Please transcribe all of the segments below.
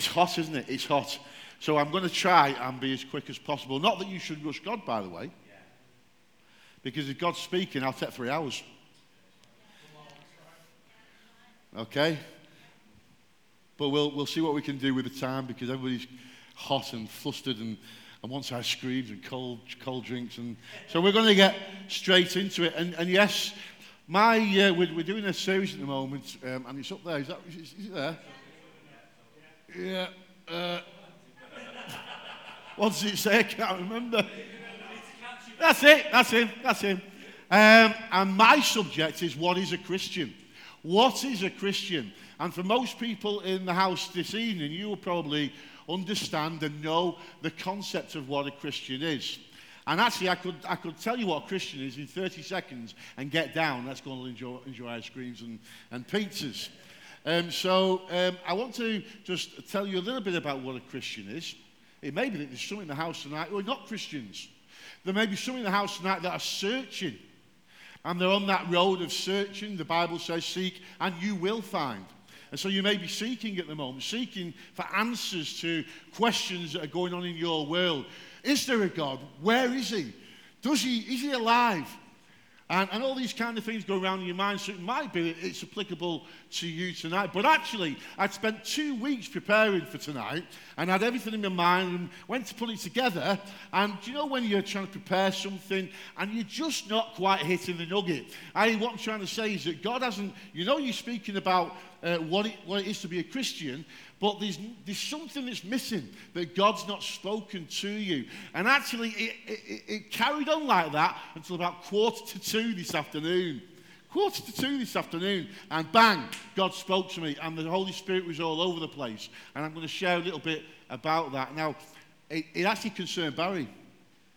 it's hot, isn't it? It's hot. So I'm going to try and be as quick as possible. Not that you should rush God, by the way. Because if God's speaking, I'll take three hours. Okay? But we'll, we'll see what we can do with the time because everybody's hot and flustered and, and wants ice creams and cold, cold drinks. And so we're going to get straight into it. And, and yes, my, uh, we're, we're doing a series at the moment, um, and it's up there. Is, that, is, is it there? Yeah. Uh, what does it say? I can't remember. That's it. That's him. That's him. Um, and my subject is what is a Christian? What is a Christian? And for most people in the house this evening, you will probably understand and know the concept of what a Christian is. And actually, I could, I could tell you what a Christian is in 30 seconds and get down. Let's go and enjoy, enjoy ice creams and, and pizzas. Um, so um, I want to just tell you a little bit about what a Christian is. It may be that there's some in the house tonight who are not Christians. There may be some in the house tonight that are searching. And they're on that road of searching. The Bible says, seek and you will find. And so you may be seeking at the moment, seeking for answers to questions that are going on in your world. Is there a God? Where is he? Does he is he alive? And, and all these kind of things go around in your mind, so it might be it's applicable to you tonight. But actually, I'd spent two weeks preparing for tonight and had everything in my mind and went to put it together. And do you know when you're trying to prepare something and you're just not quite hitting the nugget? I, what I'm trying to say is that God hasn't, you know, you're speaking about uh, what, it, what it is to be a Christian, but there's, there's something that's missing that God's not spoken to you. And actually, it, it, it carried on like that until about quarter to two this afternoon. Quarter to two this afternoon, and bang, God spoke to me, and the Holy Spirit was all over the place. And I'm going to share a little bit about that. Now, it, it actually concerned Barry.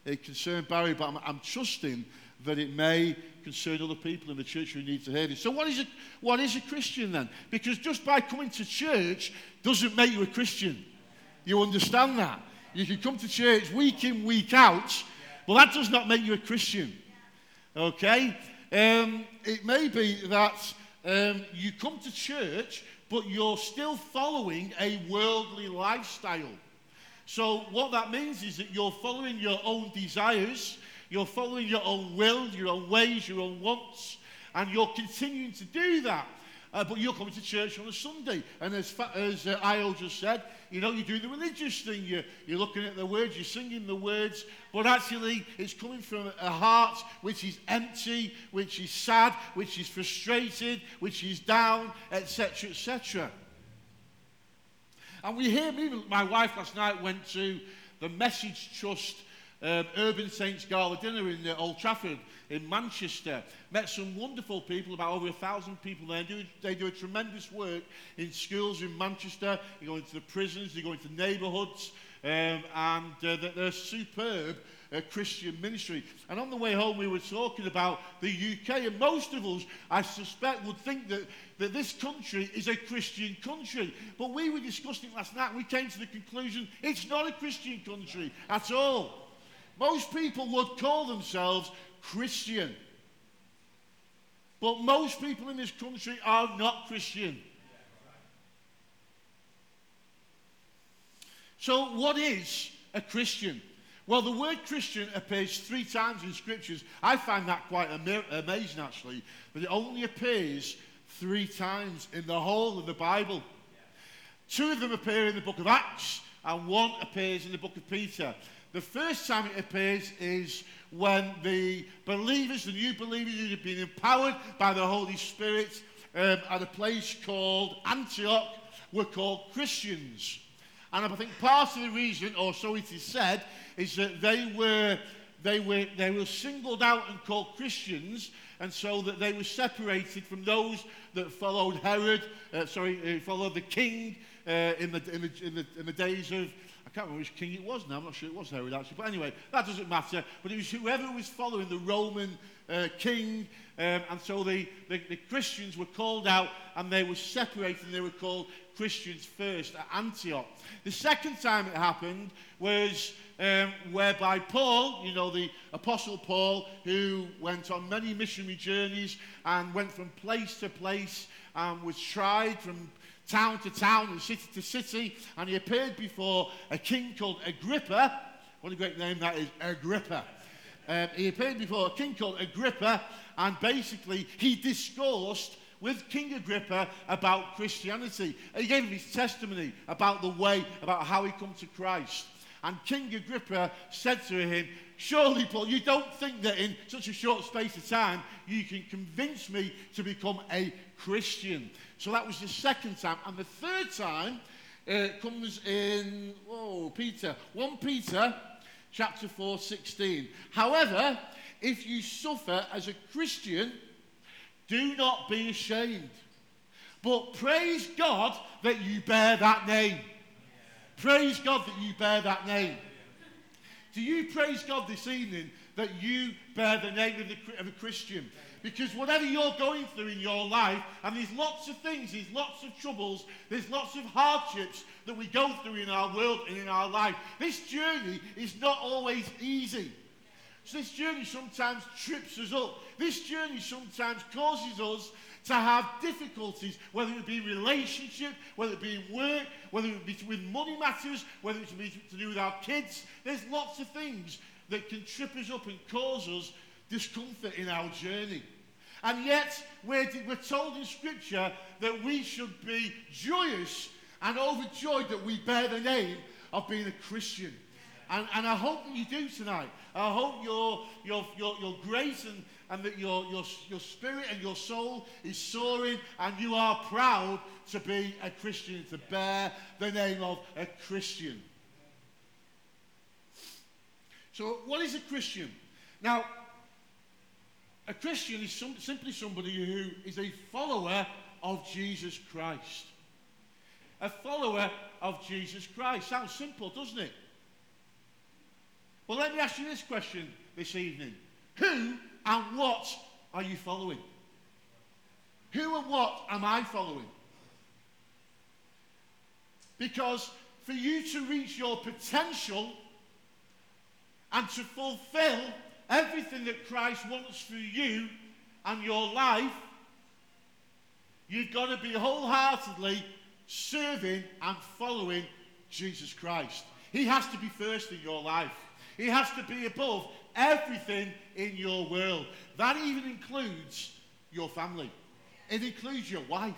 It concerned Barry, but I'm, I'm trusting that it may concern other people in the church who need to hear this. So, what is, a, what is a Christian then? Because just by coming to church doesn't make you a Christian. You understand that? You can come to church week in, week out, but that does not make you a Christian. Okay? Um, it may be that um, you come to church, but you're still following a worldly lifestyle. So, what that means is that you're following your own desires you're following your own will, your own ways, your own wants, and you're continuing to do that. Uh, but you're coming to church on a Sunday. And as, fa- as uh, just said, you know, you're doing the religious thing. You're, you're looking at the words, you're singing the words, but actually it's coming from a heart which is empty, which is sad, which is frustrated, which is down, etc., etc. And we hear, me, my wife last night went to the Message Trust um, Urban Saints Gala dinner in uh, Old Trafford in Manchester. Met some wonderful people, about over a thousand people there. Do, they do a tremendous work in schools in Manchester. They go into the prisons, they go into neighbourhoods, um, and uh, they're superb uh, Christian ministry. And on the way home, we were talking about the UK, and most of us, I suspect, would think that, that this country is a Christian country. But we were discussing it last night, we came to the conclusion it's not a Christian country at all. Most people would call themselves Christian. But most people in this country are not Christian. So, what is a Christian? Well, the word Christian appears three times in scriptures. I find that quite am- amazing, actually, but it only appears three times in the whole of the Bible. Two of them appear in the book of Acts, and one appears in the book of Peter. The first time it appears is when the believers, the new believers who have been empowered by the Holy Spirit um, at a place called Antioch, were called Christians. And I think part of the reason, or so it is said, is that they were, they were, they were singled out and called Christians, and so that they were separated from those that followed Herod, uh, sorry, uh, followed the king uh, in, the, in, the, in, the, in the days of can't remember which king it was now. I'm not sure it was Herod actually. But anyway, that doesn't matter. But it was whoever was following the Roman uh, king. Um, and so the, the, the Christians were called out and they were separated and they were called Christians first at Antioch. The second time it happened was um, whereby Paul, you know, the Apostle Paul, who went on many missionary journeys and went from place to place and was tried from town to town and city to city, and he appeared before a king called Agrippa. What a great name that is, Agrippa. Um, he appeared before a king called Agrippa, and basically he discoursed with King Agrippa about Christianity. He gave him his testimony about the way, about how he come to Christ. And King Agrippa said to him, Surely, Paul, you don't think that in such a short space of time you can convince me to become a Christian. So that was the second time. And the third time uh, comes in, oh, Peter, 1 Peter chapter 4, 16. However, if you suffer as a Christian, do not be ashamed, but praise God that you bear that name. Praise God that you bear that name. Do you praise God this evening that you bear the name of, the, of a Christian? Because whatever you're going through in your life, and there's lots of things, there's lots of troubles, there's lots of hardships that we go through in our world and in our life. This journey is not always easy. So this journey sometimes trips us up. This journey sometimes causes us to have difficulties, whether it be relationship, whether it be work, whether it be with money matters, whether it be to do with our kids. There's lots of things that can trip us up and cause us discomfort in our journey. And yet, we're, we're told in Scripture that we should be joyous and overjoyed that we bear the name of being a Christian. And, and I hope that you do tonight. I hope your, your, your, your grace and, and that your, your, your spirit and your soul is soaring and you are proud to be a Christian, to bear the name of a Christian. So, what is a Christian? Now, a Christian is some, simply somebody who is a follower of Jesus Christ. A follower of Jesus Christ. Sounds simple, doesn't it? Well, let me ask you this question this evening Who and what are you following? Who and what am I following? Because for you to reach your potential and to fulfill everything that Christ wants for you and your life, you've got to be wholeheartedly serving and following Jesus Christ. He has to be first in your life. He has to be above everything in your world. That even includes your family. It includes your wife.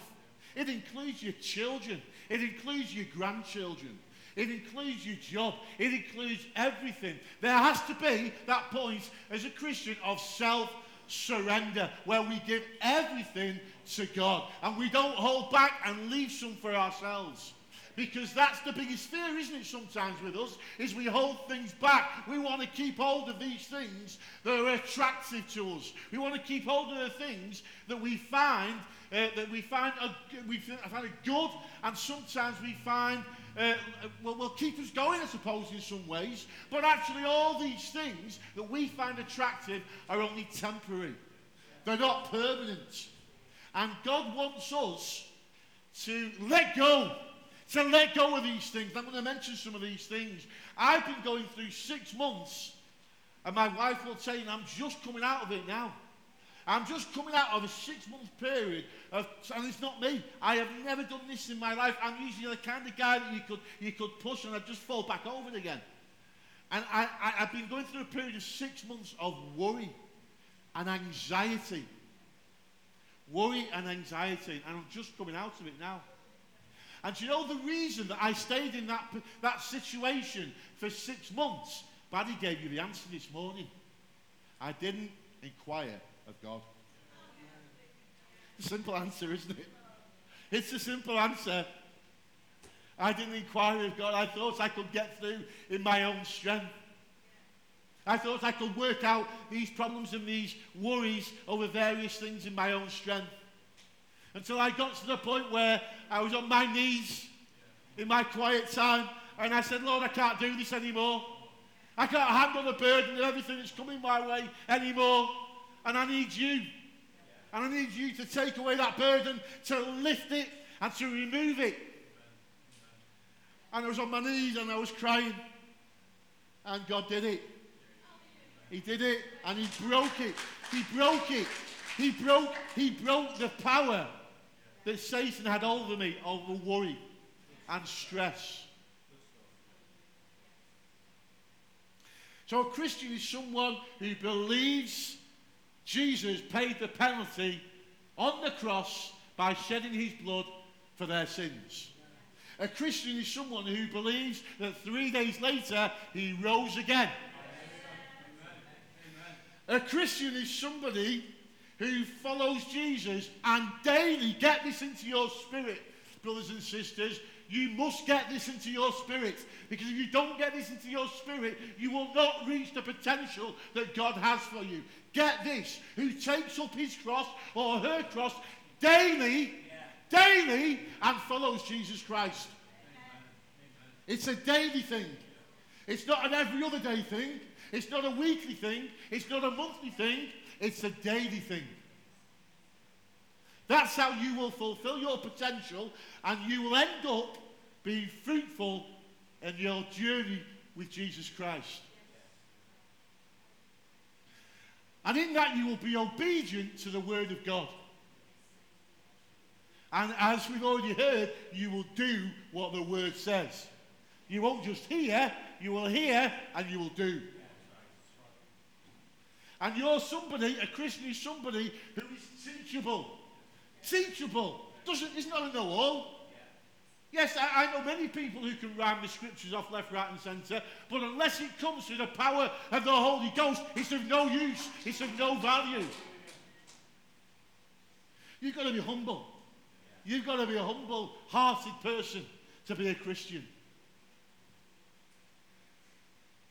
It includes your children. It includes your grandchildren. It includes your job. It includes everything. There has to be that point as a Christian of self surrender where we give everything to God and we don't hold back and leave some for ourselves. Because that's the biggest fear, isn't it, sometimes with us, is we hold things back. We want to keep hold of these things that are attractive to us. We want to keep hold of the things that we find uh, that we find a, we find it good, and sometimes we find uh, will keep us going, I suppose, in some ways. But actually, all these things that we find attractive are only temporary. They're not permanent. And God wants us to let go to let go of these things. I'm going to mention some of these things. I've been going through six months, and my wife will tell you, I'm just coming out of it now. I'm just coming out of a six month period of, and it's not me. I have never done this in my life. I'm usually the kind of guy that you could, you could push and I'd just fall back over again. And I, I, I've been going through a period of six months of worry and anxiety. Worry and anxiety. And I'm just coming out of it now. And you know the reason that I stayed in that, that situation for six months? Buddy gave you the answer this morning. I didn't inquire of God. Simple answer, isn't it? It's a simple answer. I didn't inquire of God. I thought I could get through in my own strength. I thought I could work out these problems and these worries over various things in my own strength until I got to the point where I was on my knees in my quiet time and I said, Lord, I can't do this anymore. I can't handle the burden of everything that's coming my way anymore. And I need you. And I need you to take away that burden, to lift it, and to remove it. And I was on my knees and I was crying. And God did it. He did it and He broke it. He broke it. He broke, he broke the power that Satan had over me over worry and stress. So a Christian is someone who believes Jesus paid the penalty on the cross by shedding his blood for their sins. A Christian is someone who believes that three days later he rose again. A Christian is somebody who follows Jesus and daily get this into your spirit, brothers and sisters. You must get this into your spirit because if you don't get this into your spirit, you will not reach the potential that God has for you. Get this who takes up his cross or her cross daily, yeah. daily, and follows Jesus Christ. Amen. It's a daily thing. It's not an every other day thing. It's not a weekly thing. It's not a monthly thing. It's a daily thing. That's how you will fulfill your potential and you will end up being fruitful in your journey with Jesus Christ. And in that, you will be obedient to the Word of God. And as we've already heard, you will do what the Word says. You won't just hear, you will hear and you will do. And you're somebody, a Christian is somebody who is teachable. Teachable. Doesn't, it's not a know all. Yes, I, I, know many people who can rhyme the scriptures off left, right, and centre, but unless it comes through the power of the Holy Ghost, it's of no use, it's of no value. You've got to be humble. You've got to be a humble hearted person to be a Christian.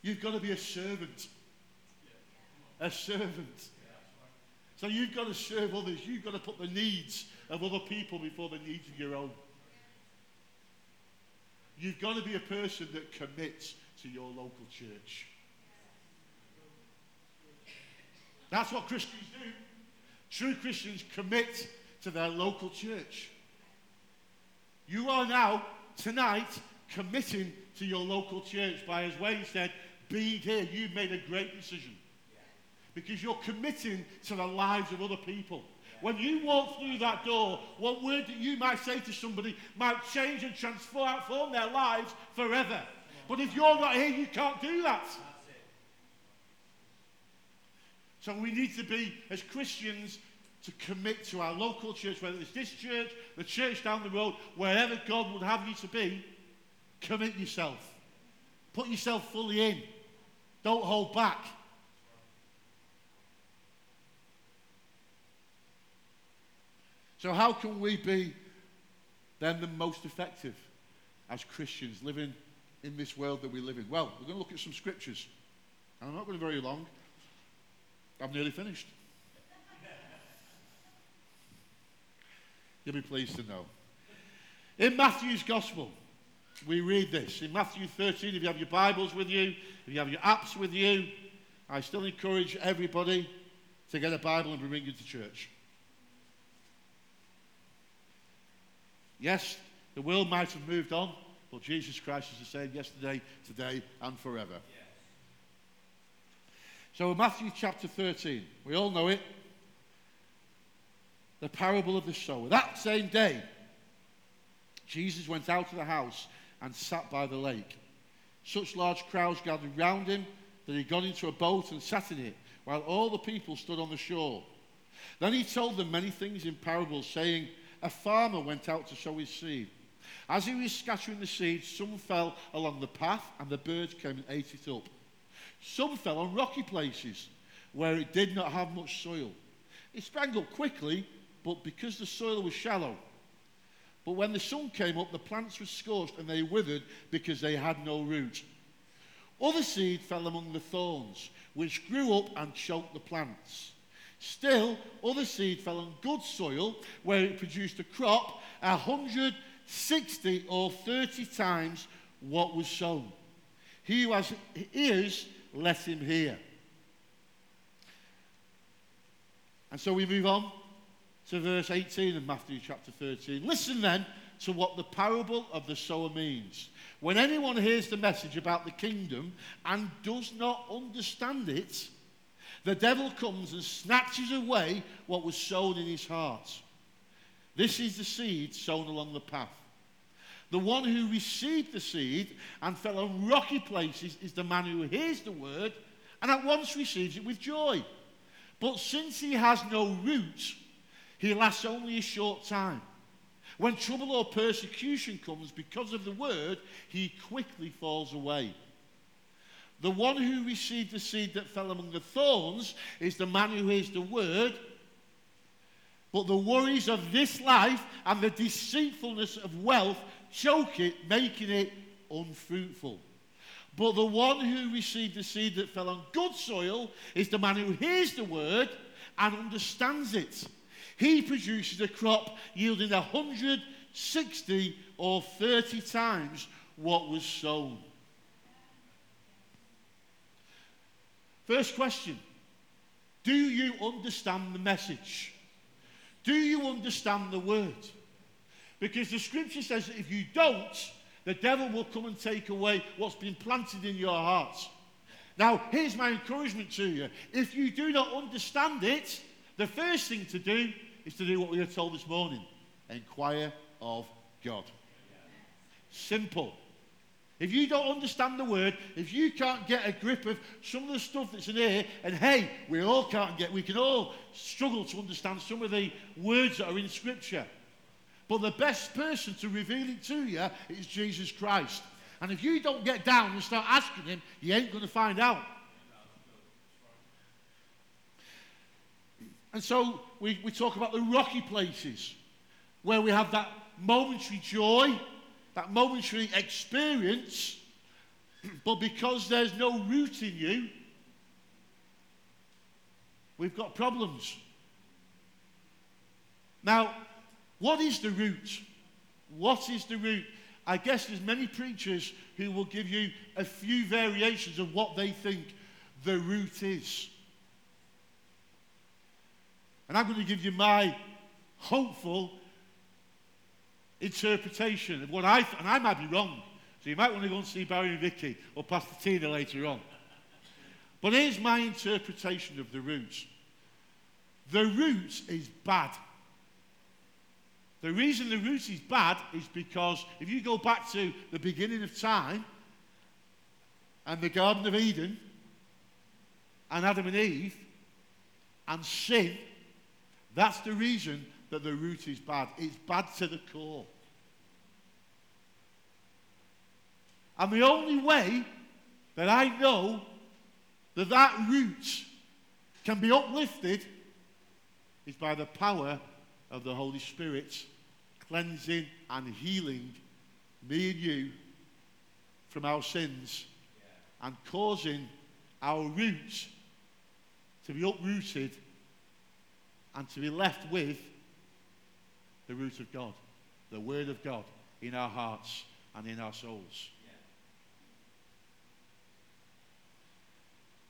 You've got to be a servant a servant. So you've got to serve others. You've got to put the needs of other people before the needs of your own. You've got to be a person that commits to your local church. That's what Christians do. True Christians commit to their local church. You are now, tonight, committing to your local church by, as Wayne said, being here. You've made a great decision because you're committing to the lives of other people. When you walk through that door, one word that you might say to somebody might change and transform their lives forever. But if you're not here, you can't do that. So we need to be, as Christians, to commit to our local church, whether it's this church, the church down the road, wherever God would have you to be, commit yourself. Put yourself fully in. Don't hold back. So, how can we be then the most effective as Christians living in this world that we live in? Well, we're going to look at some scriptures. And I'm not going to be very long. I've nearly finished. You'll be pleased to know. In Matthew's Gospel, we read this. In Matthew 13, if you have your Bibles with you, if you have your apps with you, I still encourage everybody to get a Bible and bring it to church. Yes, the world might have moved on, but Jesus Christ is the same yesterday, today, and forever. Yes. So, Matthew chapter 13, we all know it. The parable of the sower. That same day, Jesus went out of the house and sat by the lake. Such large crowds gathered round him that he got into a boat and sat in it, while all the people stood on the shore. Then he told them many things in parables, saying, a farmer went out to sow his seed. As he was scattering the seed, some fell along the path, and the birds came and ate it up. Some fell on rocky places where it did not have much soil. It sprang up quickly, but because the soil was shallow. But when the sun came up, the plants were scorched and they withered because they had no root. Other seed fell among the thorns, which grew up and choked the plants. Still, other seed fell on good soil where it produced a crop 160 or 30 times what was sown. He who has ears, let him hear. And so we move on to verse 18 of Matthew chapter 13. Listen then to what the parable of the sower means. When anyone hears the message about the kingdom and does not understand it, the devil comes and snatches away what was sown in his heart. This is the seed sown along the path. The one who received the seed and fell on rocky places is the man who hears the word and at once receives it with joy. But since he has no root, he lasts only a short time. When trouble or persecution comes because of the word, he quickly falls away. The one who received the seed that fell among the thorns is the man who hears the word but the worries of this life and the deceitfulness of wealth choke it, making it unfruitful. But the one who received the seed that fell on good soil is the man who hears the word and understands it. He produces a crop yielding a hundred, sixty, or thirty times what was sown. First question Do you understand the message? Do you understand the word? Because the scripture says that if you don't, the devil will come and take away what's been planted in your heart. Now, here's my encouragement to you. If you do not understand it, the first thing to do is to do what we were told this morning inquire of God. Simple. If you don't understand the word, if you can't get a grip of some of the stuff that's in here, and hey, we all can't get, we can all struggle to understand some of the words that are in Scripture. But the best person to reveal it to you is Jesus Christ. And if you don't get down and start asking him, you ain't going to find out. And so we, we talk about the rocky places where we have that momentary joy that momentary experience, but because there's no root in you, we've got problems. Now, what is the root? What is the root? I guess there's many preachers who will give you a few variations of what they think the root is. And I'm going to give you my hopeful interpretation of what I, and I might be wrong. So you might want to go and see Barry and Vicky or Pastor Tina later on. But here's my interpretation of the roots. The root is bad. The reason the root is bad is because if you go back to the beginning of time and the Garden of Eden and Adam and Eve and sin, that's the reason that the root is bad. It's bad to the core. And the only way that I know that that root can be uplifted is by the power of the Holy Spirit cleansing and healing me and you from our sins and causing our roots to be uprooted and to be left with the root of God, the Word of God in our hearts and in our souls.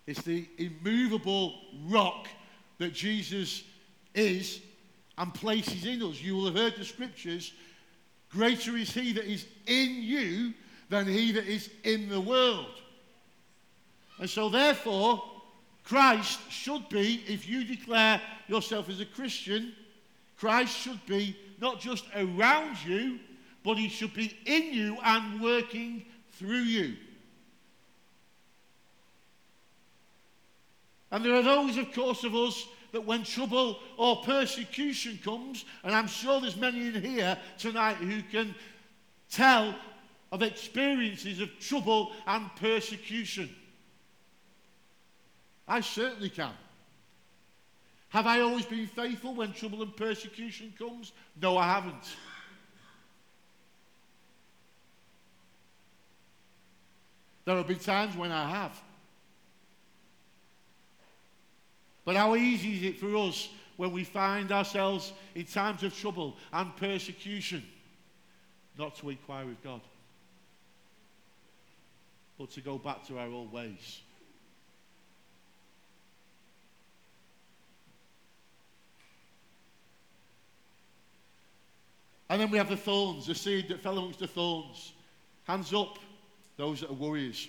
It's the immovable rock that Jesus is and places in us. You will have heard the scriptures greater is he that is in you than he that is in the world. And so, therefore, Christ should be, if you declare yourself as a Christian, Christ should be not just around you, but he should be in you and working through you. And there are those, of course, of us that when trouble or persecution comes, and I'm sure there's many in here tonight who can tell of experiences of trouble and persecution. I certainly can. Have I always been faithful when trouble and persecution comes? No, I haven't. There have been times when I have. But how easy is it for us when we find ourselves in times of trouble and persecution not to inquire with God, but to go back to our old ways? And then we have the thorns, the seed that fell amongst the thorns. Hands up, those that are warriors.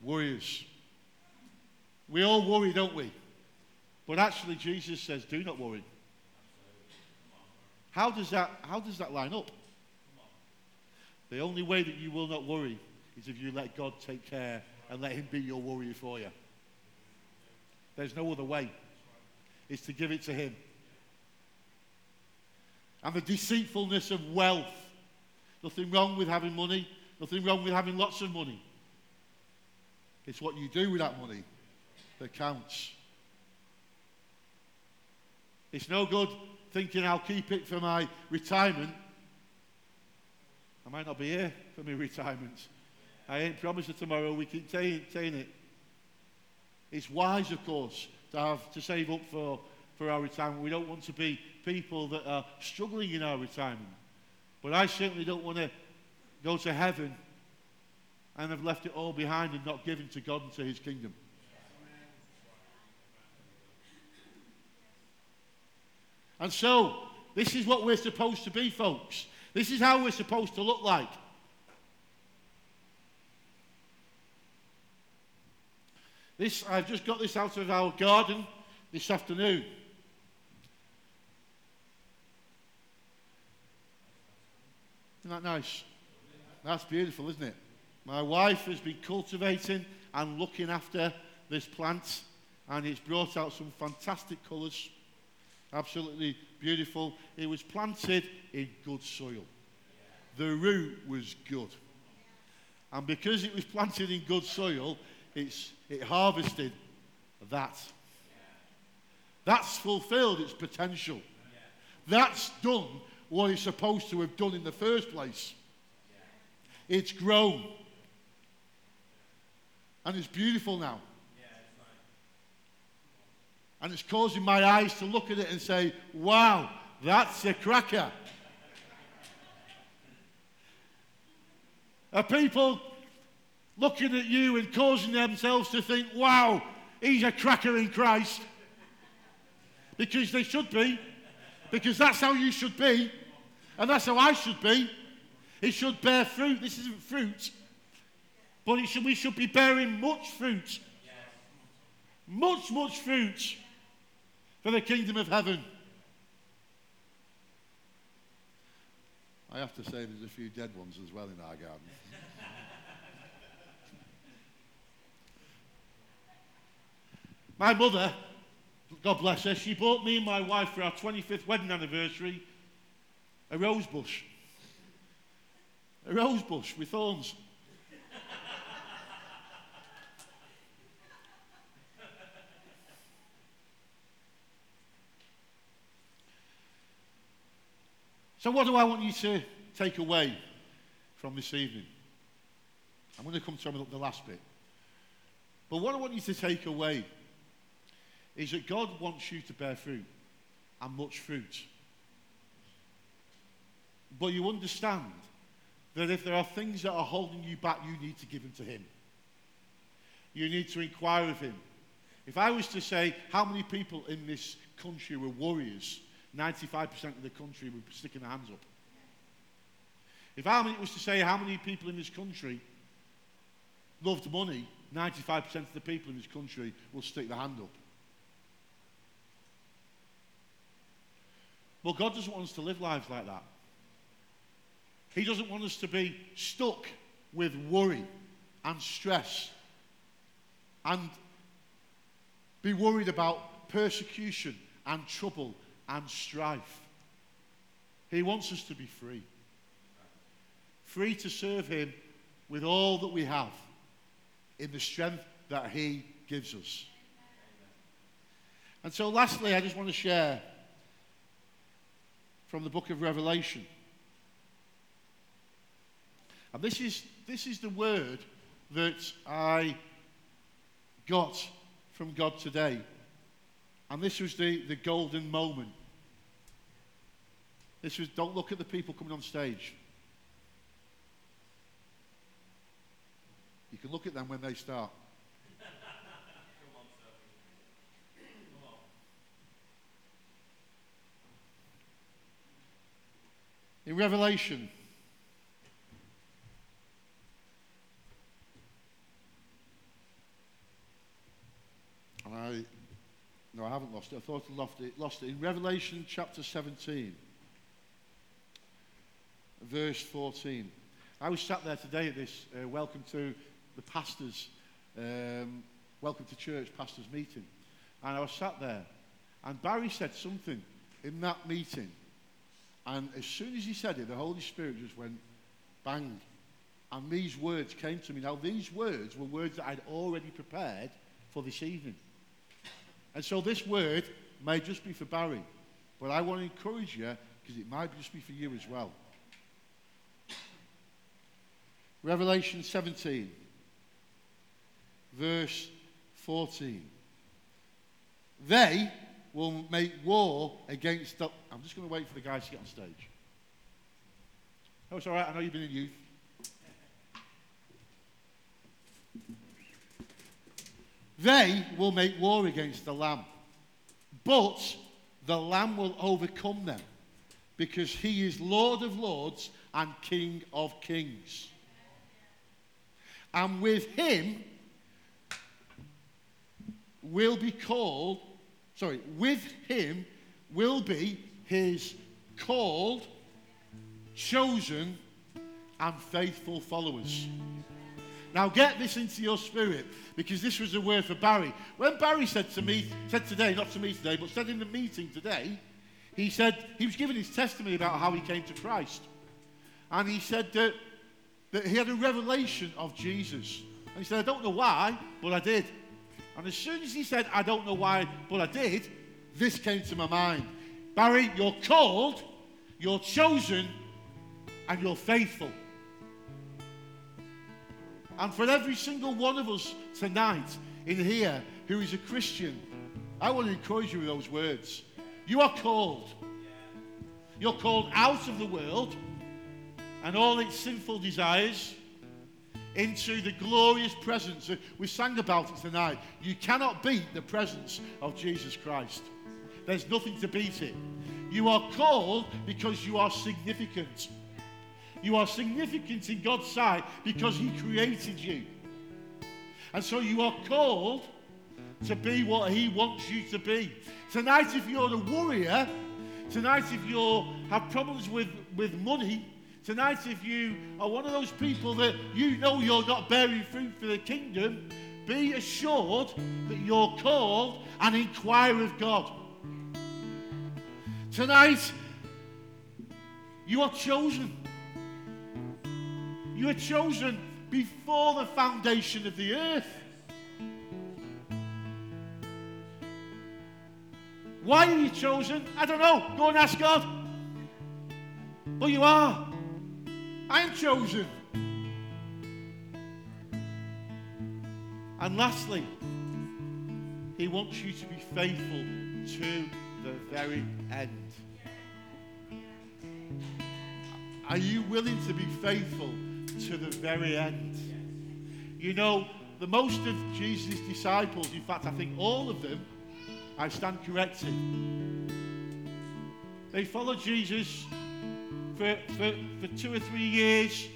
Warriors. We all worry, don't we? But actually, Jesus says, do not worry. How does that, how does that line up? The only way that you will not worry is if you let God take care and let Him be your worry for you. There's no other way. It's to give it to Him. And the deceitfulness of wealth. Nothing wrong with having money, nothing wrong with having lots of money. It's what you do with that money that counts. It's no good thinking I'll keep it for my retirement. I might not be here for my retirement. I ain't promised that tomorrow we keep saying it. It's wise, of course, to have to save up for, for our retirement. We don't want to be people that are struggling in our retirement. But I certainly don't want to go to heaven and have left it all behind and not given to God and to his kingdom. And so, this is what we're supposed to be, folks. This is how we're supposed to look like. This, I've just got this out of our garden this afternoon. Isn't that nice? That's beautiful, isn't it? My wife has been cultivating and looking after this plant, and it's brought out some fantastic colours. Absolutely beautiful. It was planted in good soil. The root was good. And because it was planted in good soil, it's, it harvested that. That's fulfilled its potential. That's done what it's supposed to have done in the first place. It's grown. And it's beautiful now. And it's causing my eyes to look at it and say, wow, that's a cracker. Are people looking at you and causing themselves to think, wow, he's a cracker in Christ? Because they should be. Because that's how you should be. And that's how I should be. It should bear fruit. This isn't fruit. But should, we should be bearing much fruit. Much, much fruit for the kingdom of heaven. I have to say, there's a few dead ones as well in our garden. my mother, God bless her, she bought me and my wife for our 25th wedding anniversary a rose bush. A rose bush with thorns. So, what do I want you to take away from this evening? I'm going to come to the last bit. But what I want you to take away is that God wants you to bear fruit and much fruit. But you understand that if there are things that are holding you back, you need to give them to Him. You need to inquire of Him. If I was to say how many people in this country were warriors, 95% of the country would be sticking their hands up. If I was to say how many people in this country loved money, 95% of the people in this country will stick their hand up. Well, God doesn't want us to live lives like that. He doesn't want us to be stuck with worry and stress and be worried about persecution and trouble and strife. He wants us to be free. Free to serve Him with all that we have in the strength that He gives us. And so, lastly, I just want to share from the book of Revelation. And this is, this is the word that I got from God today. And this was the, the golden moment. This was, don't look at the people coming on stage. You can look at them when they start. In Revelation, I no, I haven't lost it. I thought I lost it. Lost it. In Revelation chapter 17, verse 14. I was sat there today at this uh, welcome to the pastors, um, welcome to church pastors meeting. And I was sat there, and Barry said something in that meeting. And as soon as he said it, the Holy Spirit just went bang. And these words came to me. Now, these words were words that I'd already prepared for this evening. And so this word may just be for Barry, but I want to encourage you because it might just be for you as well. Revelation 17, verse 14. They will make war against the. I'm just going to wait for the guys to get on stage. Oh, it's all right. I know you've been in youth. They will make war against the Lamb, but the Lamb will overcome them because he is Lord of lords and King of kings. And with him will be called, sorry, with him will be his called, chosen, and faithful followers. Now get this into your spirit because this was a word for Barry. When Barry said to me, said today, not to me today, but said in the meeting today, he said he was giving his testimony about how he came to Christ. And he said that, that he had a revelation of Jesus. And he said, I don't know why, but I did. And as soon as he said, I don't know why, but I did, this came to my mind. Barry, you're called, you're chosen, and you're faithful. And for every single one of us tonight in here who is a Christian, I want to encourage you with those words. You are called. You're called out of the world and all its sinful desires into the glorious presence. We sang about it tonight. You cannot beat the presence of Jesus Christ. There's nothing to beat it. You are called because you are significant. You are significant in God's sight because He created you. And so you are called to be what He wants you to be. Tonight, if you're a warrior, tonight, if you have problems with, with money, tonight, if you are one of those people that you know you're not bearing fruit for the kingdom, be assured that you're called and inquire of God. Tonight, you are chosen. You were chosen before the foundation of the earth. Why are you chosen? I don't know. Go and ask God. But you are. I'm chosen. And lastly, He wants you to be faithful to the very end. Are you willing to be faithful to the very end. You know, the most of Jesus' disciples, in fact, I think all of them, I stand corrected. They followed Jesus for, for, for two or three years.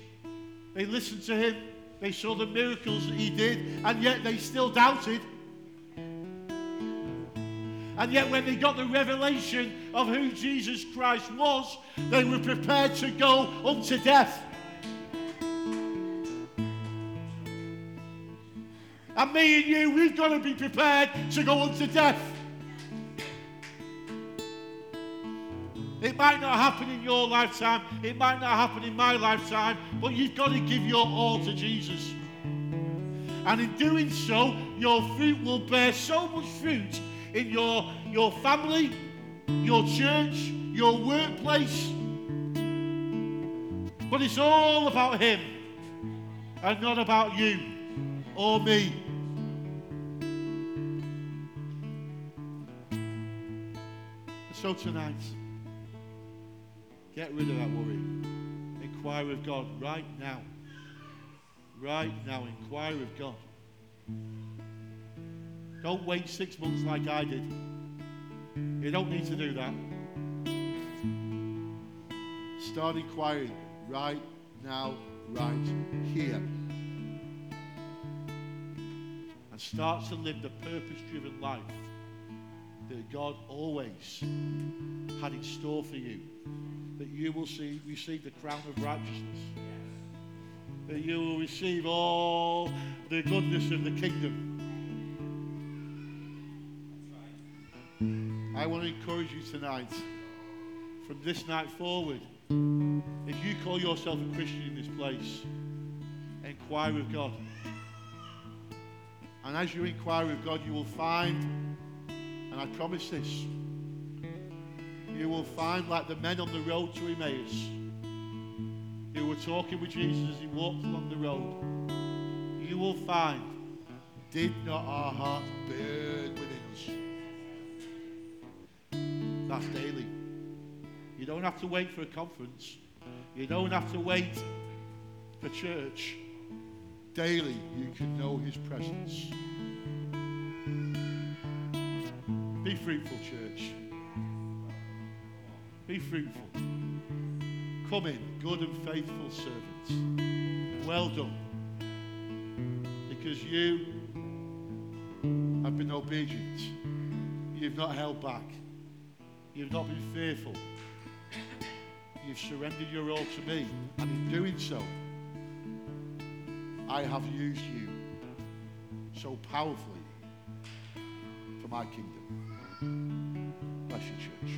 They listened to him. They saw the miracles that he did, and yet they still doubted. And yet, when they got the revelation of who Jesus Christ was, they were prepared to go unto death. And me and you, we've got to be prepared to go unto death. It might not happen in your lifetime, it might not happen in my lifetime, but you've got to give your all to Jesus. And in doing so, your fruit will bear so much fruit in your, your family, your church, your workplace. But it's all about Him and not about you or me. So tonight, get rid of that worry. Inquire of God right now. Right now, inquire of God. Don't wait six months like I did. You don't need to do that. Start inquiring right now, right here. And start to live the purpose driven life that God always had in store for you. That you will see, receive the crown of righteousness. That you will receive all the goodness of the kingdom. I want to encourage you tonight, from this night forward, if you call yourself a Christian in this place, inquire with God. And as you inquire with God, you will find, and I promise this, you will find like the men on the road to Emmaus who were talking with Jesus as he walked along the road. You will find, did not our hearts burn within us? That's daily. You don't have to wait for a conference. You don't have to wait for church. Daily, you can know His presence. Be fruitful, church. Be fruitful. Come in, good and faithful servants. Well done. Because you have been obedient. You've not held back. You've not been fearful. You've surrendered your all to me. And in doing so, I have used you so powerfully for my kingdom. Bless you, church.